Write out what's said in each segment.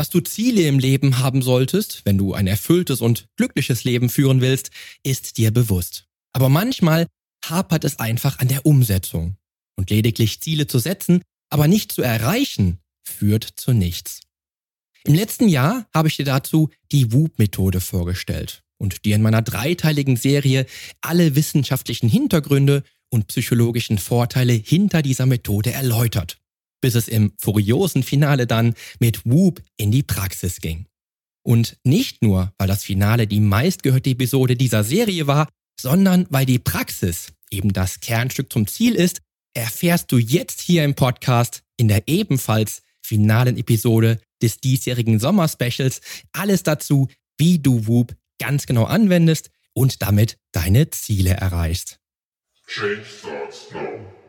Dass du Ziele im Leben haben solltest, wenn du ein erfülltes und glückliches Leben führen willst, ist dir bewusst. Aber manchmal hapert es einfach an der Umsetzung. Und lediglich Ziele zu setzen, aber nicht zu erreichen, führt zu nichts. Im letzten Jahr habe ich dir dazu die WOOP-Methode vorgestellt und dir in meiner dreiteiligen Serie alle wissenschaftlichen Hintergründe und psychologischen Vorteile hinter dieser Methode erläutert, bis es im furiosen Finale dann mit Whoop in die Praxis ging. Und nicht nur, weil das Finale die meistgehörte Episode dieser Serie war, sondern weil die Praxis eben das Kernstück zum Ziel ist, erfährst du jetzt hier im Podcast in der ebenfalls finalen Episode des diesjährigen Sommerspecials alles dazu, wie du Whoop ganz genau anwendest und damit deine Ziele erreichst. Change starts now.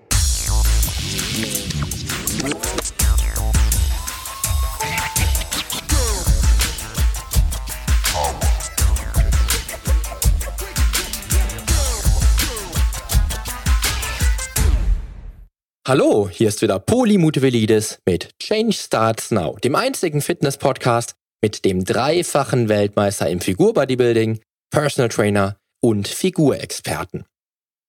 Hallo, hier ist wieder Poli Mutevelidis mit Change Starts Now, dem einzigen Fitness-Podcast mit dem dreifachen Weltmeister im Figur-Bodybuilding, Personal Trainer und Figurexperten.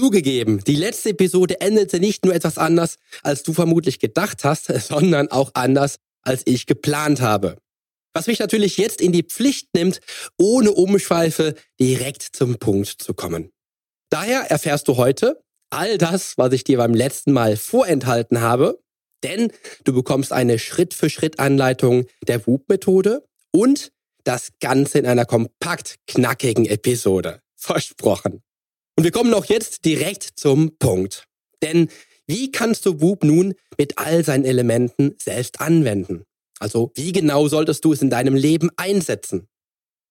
Zugegeben, die letzte Episode endete nicht nur etwas anders, als du vermutlich gedacht hast, sondern auch anders, als ich geplant habe. Was mich natürlich jetzt in die Pflicht nimmt, ohne Umschweife direkt zum Punkt zu kommen. Daher erfährst du heute all das, was ich dir beim letzten Mal vorenthalten habe, denn du bekommst eine Schritt-für-Schritt-Anleitung der WUP-Methode und das Ganze in einer kompakt knackigen Episode. Versprochen. Und wir kommen auch jetzt direkt zum Punkt. Denn wie kannst du Whoop nun mit all seinen Elementen selbst anwenden? Also wie genau solltest du es in deinem Leben einsetzen?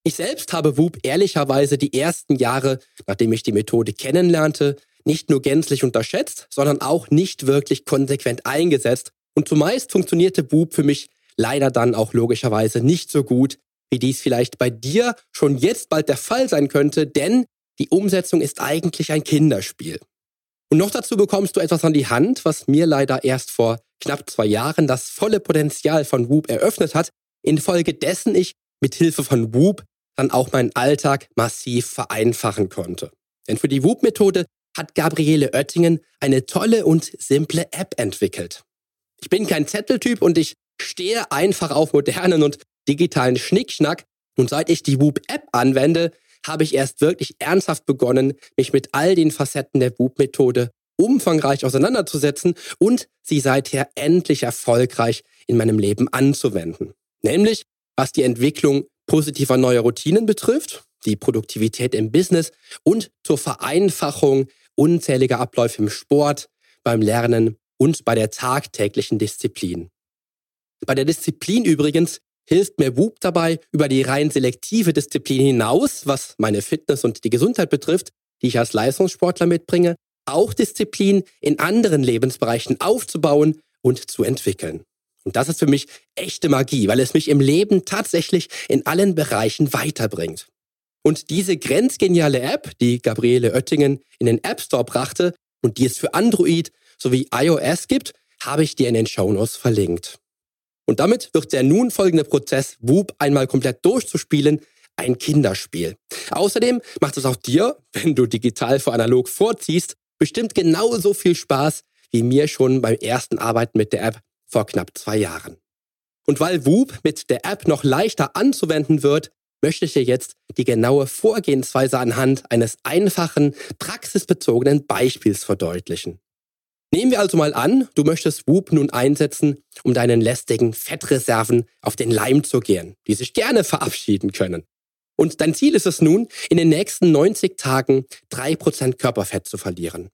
Ich selbst habe Whoop ehrlicherweise die ersten Jahre, nachdem ich die Methode kennenlernte, nicht nur gänzlich unterschätzt, sondern auch nicht wirklich konsequent eingesetzt. Und zumeist funktionierte Whoop für mich leider dann auch logischerweise nicht so gut, wie dies vielleicht bei dir schon jetzt bald der Fall sein könnte, denn die Umsetzung ist eigentlich ein Kinderspiel. Und noch dazu bekommst du etwas an die Hand, was mir leider erst vor knapp zwei Jahren das volle Potenzial von Whoop eröffnet hat, infolgedessen ich mit Hilfe von Whoop dann auch meinen Alltag massiv vereinfachen konnte. Denn für die Whoop-Methode hat Gabriele Oettingen eine tolle und simple App entwickelt. Ich bin kein Zetteltyp und ich stehe einfach auf modernen und digitalen Schnickschnack und seit ich die Whoop-App anwende, habe ich erst wirklich ernsthaft begonnen, mich mit all den Facetten der WUP-Methode umfangreich auseinanderzusetzen und sie seither endlich erfolgreich in meinem Leben anzuwenden. Nämlich was die Entwicklung positiver neuer Routinen betrifft, die Produktivität im Business und zur Vereinfachung unzähliger Abläufe im Sport, beim Lernen und bei der tagtäglichen Disziplin. Bei der Disziplin übrigens hilft mir Whoop dabei, über die rein selektive Disziplin hinaus, was meine Fitness und die Gesundheit betrifft, die ich als Leistungssportler mitbringe, auch Disziplin in anderen Lebensbereichen aufzubauen und zu entwickeln. Und das ist für mich echte Magie, weil es mich im Leben tatsächlich in allen Bereichen weiterbringt. Und diese grenzgeniale App, die Gabriele Oettingen in den App Store brachte und die es für Android sowie iOS gibt, habe ich dir in den Shownotes verlinkt. Und damit wird der nun folgende Prozess, Whoop einmal komplett durchzuspielen, ein Kinderspiel. Außerdem macht es auch dir, wenn du digital vor analog vorziehst, bestimmt genauso viel Spaß wie mir schon beim ersten Arbeiten mit der App vor knapp zwei Jahren. Und weil Whoop mit der App noch leichter anzuwenden wird, möchte ich dir jetzt die genaue Vorgehensweise anhand eines einfachen, praxisbezogenen Beispiels verdeutlichen. Nehmen wir also mal an, du möchtest Whoop nun einsetzen, um deinen lästigen Fettreserven auf den Leim zu gehen, die sich gerne verabschieden können. Und dein Ziel ist es nun, in den nächsten 90 Tagen 3% Körperfett zu verlieren.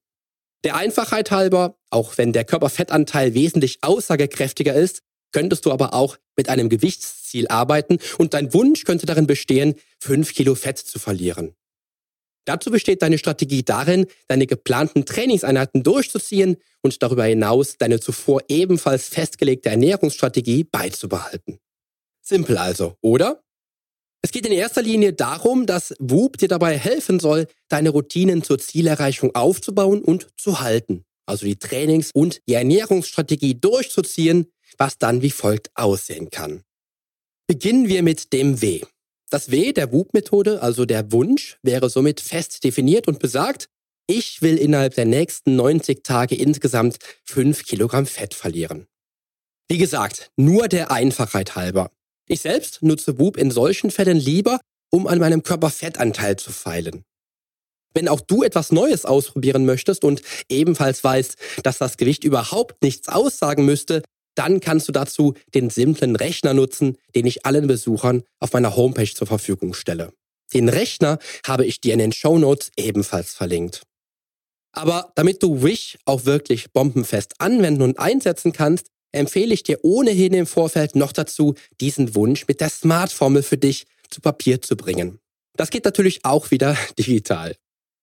Der Einfachheit halber, auch wenn der Körperfettanteil wesentlich aussagekräftiger ist, könntest du aber auch mit einem Gewichtsziel arbeiten und dein Wunsch könnte darin bestehen, fünf Kilo Fett zu verlieren. Dazu besteht deine Strategie darin, deine geplanten Trainingseinheiten durchzuziehen und darüber hinaus deine zuvor ebenfalls festgelegte Ernährungsstrategie beizubehalten. Simpel also, oder? Es geht in erster Linie darum, dass Whoop dir dabei helfen soll, deine Routinen zur Zielerreichung aufzubauen und zu halten. Also die Trainings- und die Ernährungsstrategie durchzuziehen, was dann wie folgt aussehen kann. Beginnen wir mit dem W. Das W der Whoop-Methode, also der Wunsch, wäre somit fest definiert und besagt, ich will innerhalb der nächsten 90 Tage insgesamt 5 Kilogramm Fett verlieren. Wie gesagt, nur der Einfachheit halber. Ich selbst nutze Whoop in solchen Fällen lieber, um an meinem Körperfettanteil zu feilen. Wenn auch du etwas Neues ausprobieren möchtest und ebenfalls weißt, dass das Gewicht überhaupt nichts aussagen müsste, dann kannst du dazu den simplen Rechner nutzen, den ich allen Besuchern auf meiner Homepage zur Verfügung stelle. Den Rechner habe ich dir in den Show Notes ebenfalls verlinkt. Aber damit du Wish auch wirklich bombenfest anwenden und einsetzen kannst, empfehle ich dir ohnehin im Vorfeld noch dazu, diesen Wunsch mit der Smart-Formel für dich zu Papier zu bringen. Das geht natürlich auch wieder digital.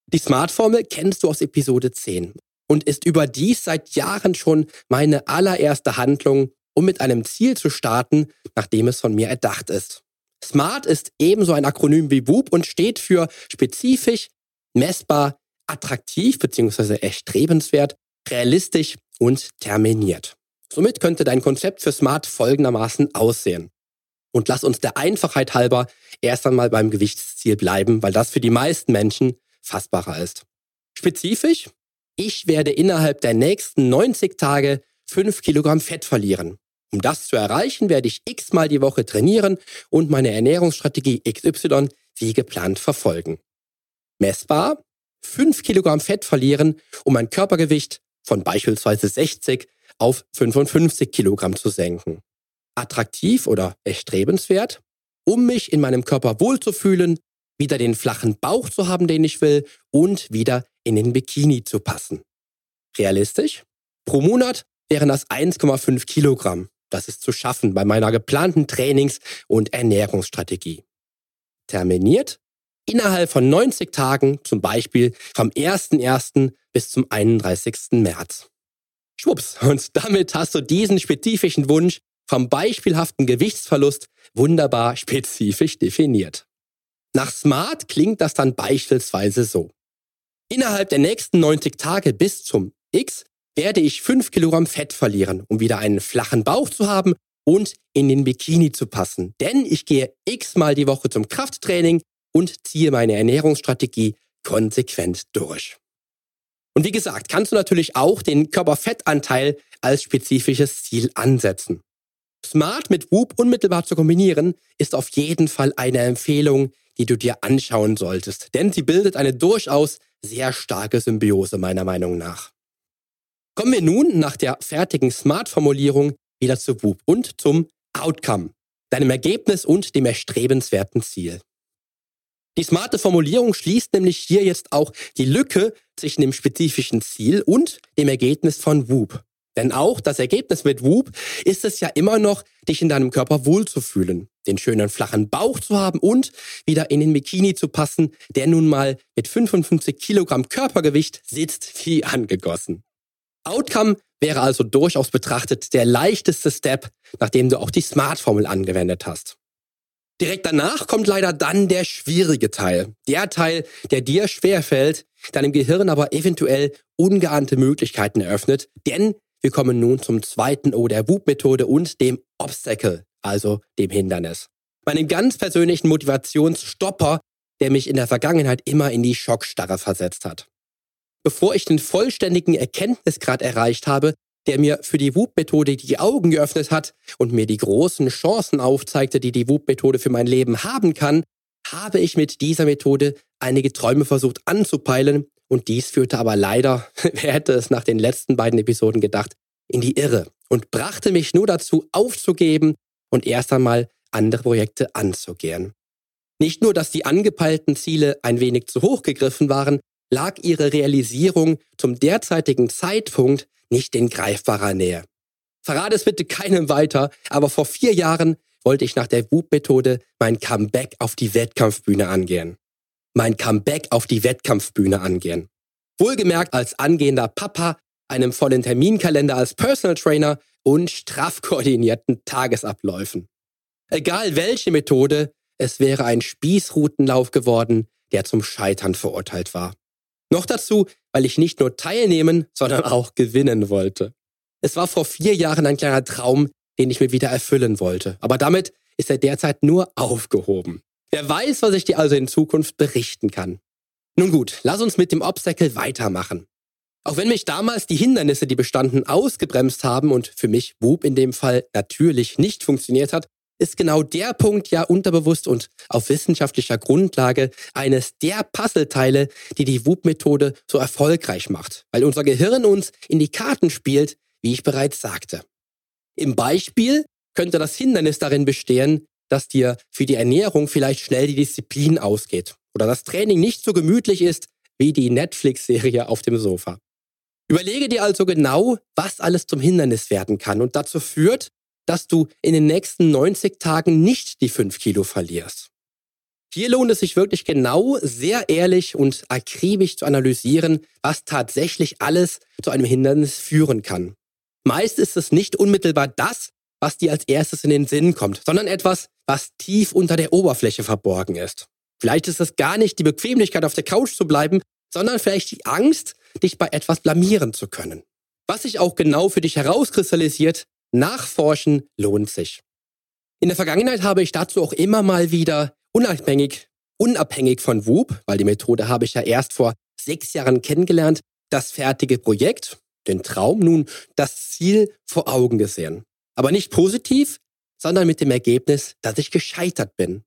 Die Smart-Formel kennst du aus Episode 10 und ist überdies seit Jahren schon meine allererste Handlung, um mit einem Ziel zu starten, nachdem es von mir erdacht ist. SMART ist ebenso ein Akronym wie WUP und steht für spezifisch, messbar, attraktiv bzw. erstrebenswert, realistisch und terminiert. Somit könnte dein Konzept für Smart folgendermaßen aussehen. Und lass uns der Einfachheit halber erst einmal beim Gewichtsziel bleiben, weil das für die meisten Menschen fassbarer ist. Spezifisch, ich werde innerhalb der nächsten 90 Tage 5 Kilogramm Fett verlieren. Um das zu erreichen, werde ich x-mal die Woche trainieren und meine Ernährungsstrategie XY wie geplant verfolgen. Messbar, 5 Kilogramm Fett verlieren, um mein Körpergewicht von beispielsweise 60 auf 55 Kilogramm zu senken. Attraktiv oder erstrebenswert, um mich in meinem Körper wohlzufühlen, wieder den flachen Bauch zu haben, den ich will und wieder in den Bikini zu passen. Realistisch? Pro Monat wären das 1,5 Kilogramm. Das ist zu schaffen bei meiner geplanten Trainings- und Ernährungsstrategie. Terminiert? Innerhalb von 90 Tagen, zum Beispiel vom 1.1. bis zum 31. März. Schwupps, und damit hast du diesen spezifischen Wunsch vom beispielhaften Gewichtsverlust wunderbar spezifisch definiert. Nach Smart klingt das dann beispielsweise so. Innerhalb der nächsten 90 Tage bis zum X werde ich 5 Kilogramm Fett verlieren, um wieder einen flachen Bauch zu haben und in den Bikini zu passen. Denn ich gehe x mal die Woche zum Krafttraining und ziehe meine Ernährungsstrategie konsequent durch. Und wie gesagt, kannst du natürlich auch den Körperfettanteil als spezifisches Ziel ansetzen. Smart mit Whoop unmittelbar zu kombinieren, ist auf jeden Fall eine Empfehlung, die du dir anschauen solltest, denn sie bildet eine durchaus sehr starke Symbiose meiner Meinung nach. Kommen wir nun nach der fertigen Smart-Formulierung wieder zu Whoop und zum Outcome, deinem Ergebnis und dem erstrebenswerten Ziel. Die smarte Formulierung schließt nämlich hier jetzt auch die Lücke zwischen dem spezifischen Ziel und dem Ergebnis von Whoop. Denn auch das Ergebnis mit Whoop ist es ja immer noch, dich in deinem Körper wohlzufühlen, den schönen flachen Bauch zu haben und wieder in den Bikini zu passen, der nun mal mit 55 Kilogramm Körpergewicht sitzt wie angegossen. Outcome wäre also durchaus betrachtet der leichteste Step, nachdem du auch die Smart-Formel angewendet hast. Direkt danach kommt leider dann der schwierige Teil. Der Teil, der dir schwerfällt, deinem Gehirn aber eventuell ungeahnte Möglichkeiten eröffnet, denn wir kommen nun zum zweiten O der Whoop-Methode und dem Obstacle, also dem Hindernis. Meinen ganz persönlichen Motivationsstopper, der mich in der Vergangenheit immer in die Schockstarre versetzt hat. Bevor ich den vollständigen Erkenntnisgrad erreicht habe, der mir für die Whoop-Methode die Augen geöffnet hat und mir die großen Chancen aufzeigte, die die Whoop-Methode für mein Leben haben kann, habe ich mit dieser Methode einige Träume versucht anzupeilen und dies führte aber leider, wer hätte es nach den letzten beiden Episoden gedacht, in die Irre und brachte mich nur dazu aufzugeben und erst einmal andere Projekte anzugehen. Nicht nur, dass die angepeilten Ziele ein wenig zu hoch gegriffen waren, lag ihre Realisierung zum derzeitigen Zeitpunkt nicht in greifbarer Nähe. Verrate es bitte keinem weiter, aber vor vier Jahren wollte ich nach der Whoop-Methode mein Comeback auf die Wettkampfbühne angehen. Mein Comeback auf die Wettkampfbühne angehen. Wohlgemerkt als angehender Papa, einem vollen Terminkalender als Personal Trainer und straff koordinierten Tagesabläufen. Egal welche Methode, es wäre ein Spießrutenlauf geworden, der zum Scheitern verurteilt war. Noch dazu, weil ich nicht nur teilnehmen, sondern auch gewinnen wollte. Es war vor vier Jahren ein kleiner Traum, den ich mir wieder erfüllen wollte. Aber damit ist er derzeit nur aufgehoben. Wer weiß, was ich dir also in Zukunft berichten kann. Nun gut, lass uns mit dem Obstacle weitermachen. Auch wenn mich damals die Hindernisse, die bestanden, ausgebremst haben und für mich Whoop in dem Fall natürlich nicht funktioniert hat, ist genau der Punkt ja unterbewusst und auf wissenschaftlicher Grundlage eines der Puzzleteile, die die Whoop-Methode so erfolgreich macht, weil unser Gehirn uns in die Karten spielt, wie ich bereits sagte. Im Beispiel könnte das Hindernis darin bestehen, dass dir für die Ernährung vielleicht schnell die Disziplin ausgeht oder das Training nicht so gemütlich ist wie die Netflix-Serie auf dem Sofa. Überlege dir also genau, was alles zum Hindernis werden kann und dazu führt, dass du in den nächsten 90 Tagen nicht die 5 Kilo verlierst. Hier lohnt es sich wirklich genau, sehr ehrlich und akribisch zu analysieren, was tatsächlich alles zu einem Hindernis führen kann. Meist ist es nicht unmittelbar das, was dir als erstes in den Sinn kommt, sondern etwas, was tief unter der Oberfläche verborgen ist. Vielleicht ist es gar nicht die Bequemlichkeit auf der Couch zu bleiben, sondern vielleicht die Angst, dich bei etwas blamieren zu können. Was sich auch genau für dich herauskristallisiert, nachforschen lohnt sich. In der Vergangenheit habe ich dazu auch immer mal wieder unabhängig, unabhängig von Whoop, weil die Methode habe ich ja erst vor sechs Jahren kennengelernt, das fertige Projekt, den Traum, nun das Ziel vor Augen gesehen. Aber nicht positiv, sondern mit dem Ergebnis, dass ich gescheitert bin.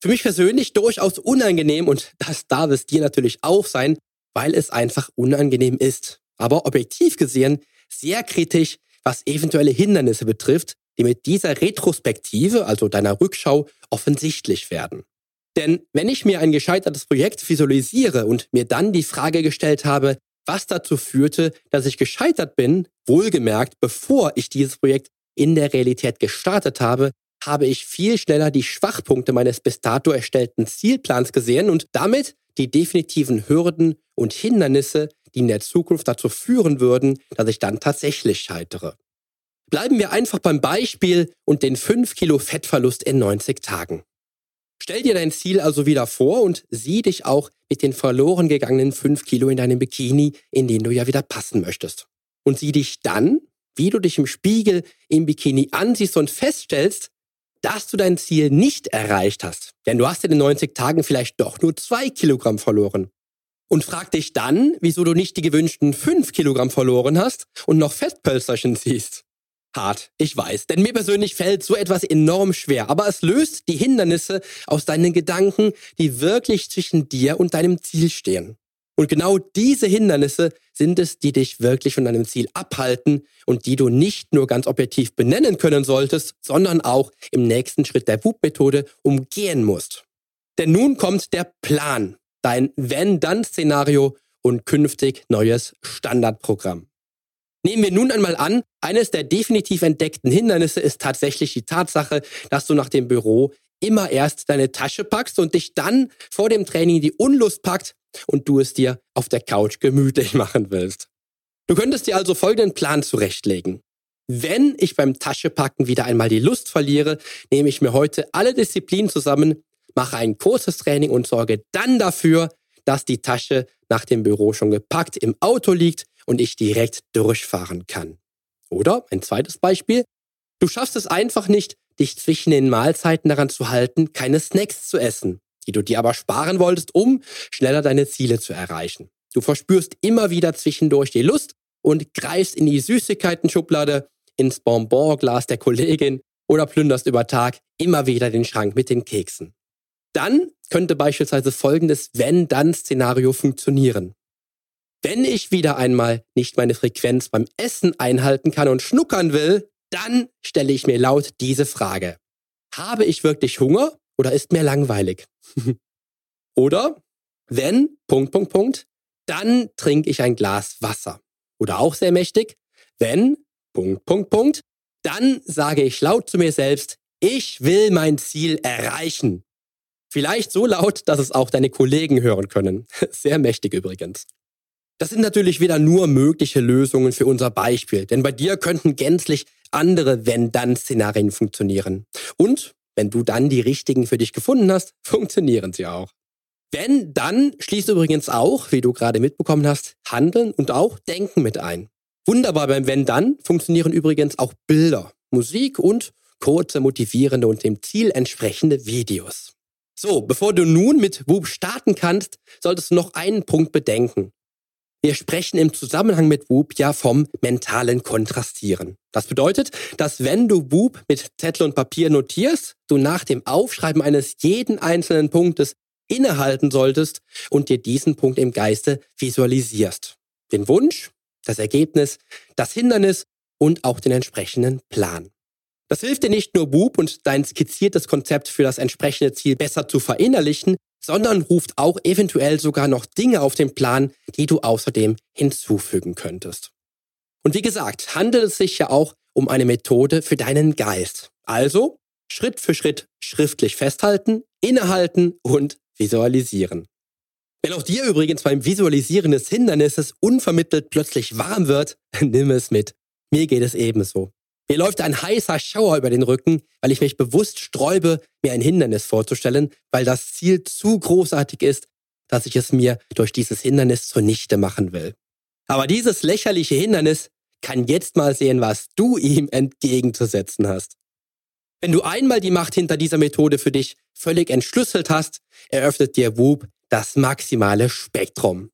Für mich persönlich durchaus unangenehm und das darf es dir natürlich auch sein, weil es einfach unangenehm ist. Aber objektiv gesehen sehr kritisch, was eventuelle Hindernisse betrifft, die mit dieser Retrospektive, also deiner Rückschau, offensichtlich werden. Denn wenn ich mir ein gescheitertes Projekt visualisiere und mir dann die Frage gestellt habe, was dazu führte, dass ich gescheitert bin, wohlgemerkt, bevor ich dieses Projekt in der Realität gestartet habe, habe ich viel schneller die Schwachpunkte meines bis dato erstellten Zielplans gesehen und damit die definitiven Hürden und Hindernisse, die in der Zukunft dazu führen würden, dass ich dann tatsächlich scheitere. Bleiben wir einfach beim Beispiel und den 5 Kilo Fettverlust in 90 Tagen. Stell dir dein Ziel also wieder vor und sieh dich auch mit den verloren gegangenen 5 Kilo in deinem Bikini, in den du ja wieder passen möchtest. Und sieh dich dann, wie du dich im Spiegel im Bikini ansiehst und feststellst, dass du dein Ziel nicht erreicht hast. Denn du hast in den 90 Tagen vielleicht doch nur 2 Kilogramm verloren. Und frag dich dann, wieso du nicht die gewünschten 5 Kilogramm verloren hast und noch Fettpölsterchen siehst. Hart, ich weiß, denn mir persönlich fällt so etwas enorm schwer, aber es löst die Hindernisse aus deinen Gedanken, die wirklich zwischen dir und deinem Ziel stehen. Und genau diese Hindernisse sind es, die dich wirklich von deinem Ziel abhalten und die du nicht nur ganz objektiv benennen können solltest, sondern auch im nächsten Schritt der WUP-Methode umgehen musst. Denn nun kommt der Plan, dein Wenn-Dann-Szenario und künftig neues Standardprogramm. Nehmen wir nun einmal an, eines der definitiv entdeckten Hindernisse ist tatsächlich die Tatsache, dass du nach dem Büro immer erst deine Tasche packst und dich dann vor dem Training die Unlust packt und du es dir auf der Couch gemütlich machen willst. Du könntest dir also folgenden Plan zurechtlegen. Wenn ich beim Taschepacken wieder einmal die Lust verliere, nehme ich mir heute alle Disziplinen zusammen, mache ein kurzes Training und sorge dann dafür, dass die Tasche nach dem Büro schon gepackt im Auto liegt und ich direkt durchfahren kann. Oder ein zweites Beispiel. Du schaffst es einfach nicht, dich zwischen den Mahlzeiten daran zu halten, keine Snacks zu essen, die du dir aber sparen wolltest, um schneller deine Ziele zu erreichen. Du verspürst immer wieder zwischendurch die Lust und greifst in die Süßigkeiten-Schublade, ins Bonbonglas der Kollegin oder plünderst über Tag immer wieder den Schrank mit den Keksen. Dann könnte beispielsweise folgendes Wenn-Dann-Szenario funktionieren. Wenn ich wieder einmal nicht meine Frequenz beim Essen einhalten kann und schnuckern will, dann stelle ich mir laut diese Frage. Habe ich wirklich Hunger oder ist mir langweilig? oder wenn, Punkt, Punkt, Punkt, dann trinke ich ein Glas Wasser. Oder auch sehr mächtig, wenn, Punkt, Punkt, Punkt, dann sage ich laut zu mir selbst, ich will mein Ziel erreichen. Vielleicht so laut, dass es auch deine Kollegen hören können. Sehr mächtig übrigens. Das sind natürlich wieder nur mögliche Lösungen für unser Beispiel, denn bei dir könnten gänzlich andere Wenn-Dann-Szenarien funktionieren. Und wenn du dann die richtigen für dich gefunden hast, funktionieren sie auch. Wenn, dann schließt übrigens auch, wie du gerade mitbekommen hast, Handeln und auch Denken mit ein. Wunderbar beim Wenn, dann funktionieren übrigens auch Bilder, Musik und kurze, motivierende und dem Ziel entsprechende Videos. So, bevor du nun mit Whoop starten kannst, solltest du noch einen Punkt bedenken. Wir sprechen im Zusammenhang mit Whoop ja vom mentalen Kontrastieren. Das bedeutet, dass wenn du Whoop mit Zettel und Papier notierst, du nach dem Aufschreiben eines jeden einzelnen Punktes innehalten solltest und dir diesen Punkt im Geiste visualisierst. Den Wunsch, das Ergebnis, das Hindernis und auch den entsprechenden Plan. Das hilft dir nicht nur Bub und dein skizziertes Konzept für das entsprechende Ziel besser zu verinnerlichen, sondern ruft auch eventuell sogar noch Dinge auf den Plan, die du außerdem hinzufügen könntest. Und wie gesagt, handelt es sich ja auch um eine Methode für deinen Geist. Also Schritt für Schritt schriftlich festhalten, innehalten und visualisieren. Wenn auch dir übrigens beim Visualisieren des Hindernisses unvermittelt plötzlich warm wird, nimm es mit. Mir geht es ebenso. Mir läuft ein heißer Schauer über den Rücken, weil ich mich bewusst sträube, mir ein Hindernis vorzustellen, weil das Ziel zu großartig ist, dass ich es mir durch dieses Hindernis zunichte machen will. Aber dieses lächerliche Hindernis kann jetzt mal sehen, was du ihm entgegenzusetzen hast. Wenn du einmal die Macht hinter dieser Methode für dich völlig entschlüsselt hast, eröffnet dir Whoop das maximale Spektrum.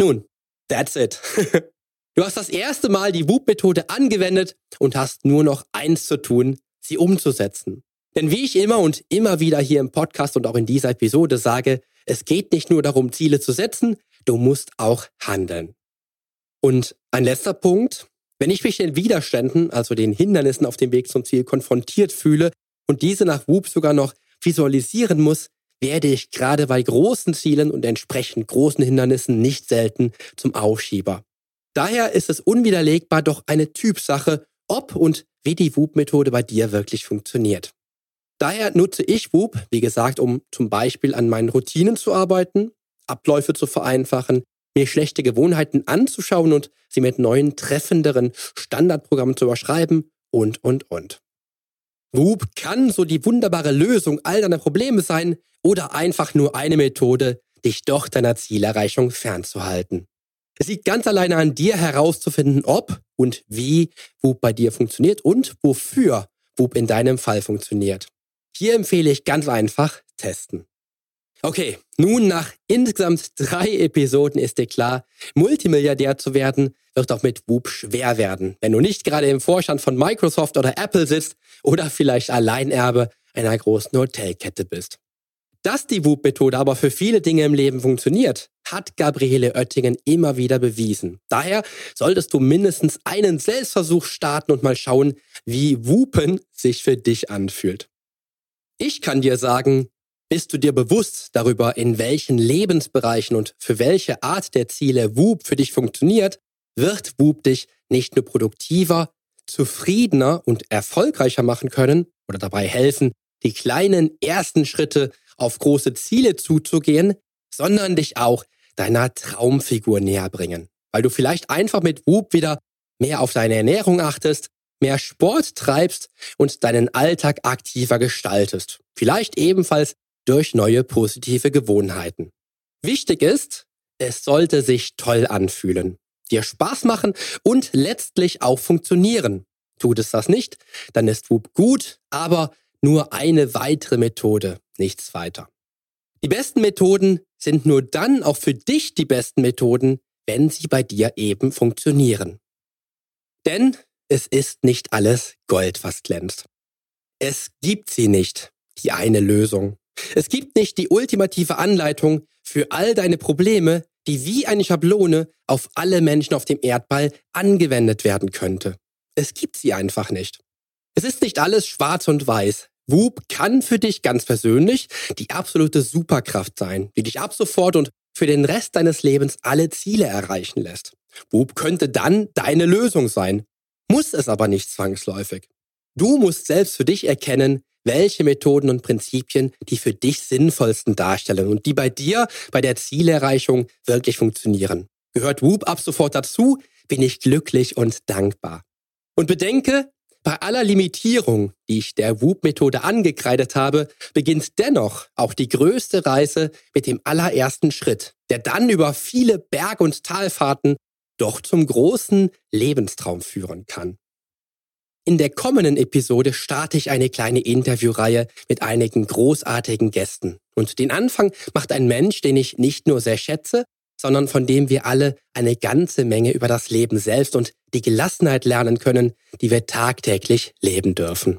Nun, that's it. Du hast das erste Mal die WUP-Methode angewendet und hast nur noch eins zu tun, sie umzusetzen. Denn wie ich immer und immer wieder hier im Podcast und auch in dieser Episode sage, es geht nicht nur darum, Ziele zu setzen, du musst auch handeln. Und ein letzter Punkt, wenn ich mich den Widerständen, also den Hindernissen auf dem Weg zum Ziel konfrontiert fühle und diese nach WUP sogar noch visualisieren muss, werde ich gerade bei großen Zielen und entsprechend großen Hindernissen nicht selten zum Aufschieber. Daher ist es unwiderlegbar doch eine Typsache, ob und wie die WUP-Methode bei dir wirklich funktioniert. Daher nutze ich WUP, wie gesagt, um zum Beispiel an meinen Routinen zu arbeiten, Abläufe zu vereinfachen, mir schlechte Gewohnheiten anzuschauen und sie mit neuen, treffenderen Standardprogrammen zu überschreiben und, und, und. WUP kann so die wunderbare Lösung all deiner Probleme sein oder einfach nur eine Methode, dich doch deiner Zielerreichung fernzuhalten. Es liegt ganz alleine an dir herauszufinden, ob und wie Whoop bei dir funktioniert und wofür Whoop in deinem Fall funktioniert. Hier empfehle ich ganz einfach testen. Okay, nun nach insgesamt drei Episoden ist dir klar, Multimilliardär zu werden wird auch mit Whoop schwer werden, wenn du nicht gerade im Vorstand von Microsoft oder Apple sitzt oder vielleicht Alleinerbe einer großen Hotelkette bist. Dass die WUP-Methode aber für viele Dinge im Leben funktioniert, hat Gabriele Oettingen immer wieder bewiesen. Daher solltest du mindestens einen Selbstversuch starten und mal schauen, wie Wupen sich für dich anfühlt. Ich kann dir sagen, bist du dir bewusst darüber, in welchen Lebensbereichen und für welche Art der Ziele WUP für dich funktioniert, wird WUP dich nicht nur produktiver, zufriedener und erfolgreicher machen können oder dabei helfen, die kleinen ersten Schritte auf große Ziele zuzugehen, sondern dich auch deiner Traumfigur näher bringen. Weil du vielleicht einfach mit Whoop wieder mehr auf deine Ernährung achtest, mehr Sport treibst und deinen Alltag aktiver gestaltest. Vielleicht ebenfalls durch neue positive Gewohnheiten. Wichtig ist, es sollte sich toll anfühlen, dir Spaß machen und letztlich auch funktionieren. Tut es das nicht, dann ist Whoop gut, aber nur eine weitere Methode, nichts weiter. Die besten Methoden sind nur dann auch für dich die besten Methoden, wenn sie bei dir eben funktionieren. Denn es ist nicht alles Gold, was glänzt. Es gibt sie nicht, die eine Lösung. Es gibt nicht die ultimative Anleitung für all deine Probleme, die wie eine Schablone auf alle Menschen auf dem Erdball angewendet werden könnte. Es gibt sie einfach nicht. Es ist nicht alles schwarz und weiß. Whoop kann für dich ganz persönlich die absolute Superkraft sein, die dich ab sofort und für den Rest deines Lebens alle Ziele erreichen lässt. Whoop könnte dann deine Lösung sein. muss es aber nicht zwangsläufig. Du musst selbst für dich erkennen, welche Methoden und Prinzipien die für dich sinnvollsten darstellen und die bei dir bei der Zielerreichung wirklich funktionieren. Gehört Whoop ab sofort dazu, bin ich glücklich und dankbar. Und bedenke, bei aller Limitierung, die ich der Whoop-Methode angekreidet habe, beginnt dennoch auch die größte Reise mit dem allerersten Schritt, der dann über viele Berg- und Talfahrten doch zum großen Lebenstraum führen kann. In der kommenden Episode starte ich eine kleine Interviewreihe mit einigen großartigen Gästen. Und den Anfang macht ein Mensch, den ich nicht nur sehr schätze, sondern von dem wir alle eine ganze Menge über das Leben selbst und die Gelassenheit lernen können, die wir tagtäglich leben dürfen.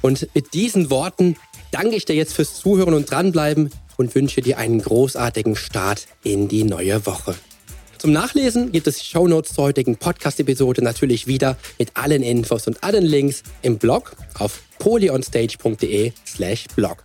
Und mit diesen Worten danke ich dir jetzt fürs Zuhören und dranbleiben und wünsche dir einen großartigen Start in die neue Woche. Zum Nachlesen gibt es die Shownotes zur heutigen Podcast-Episode natürlich wieder mit allen Infos und allen Links im Blog auf polyonstage.de slash blog.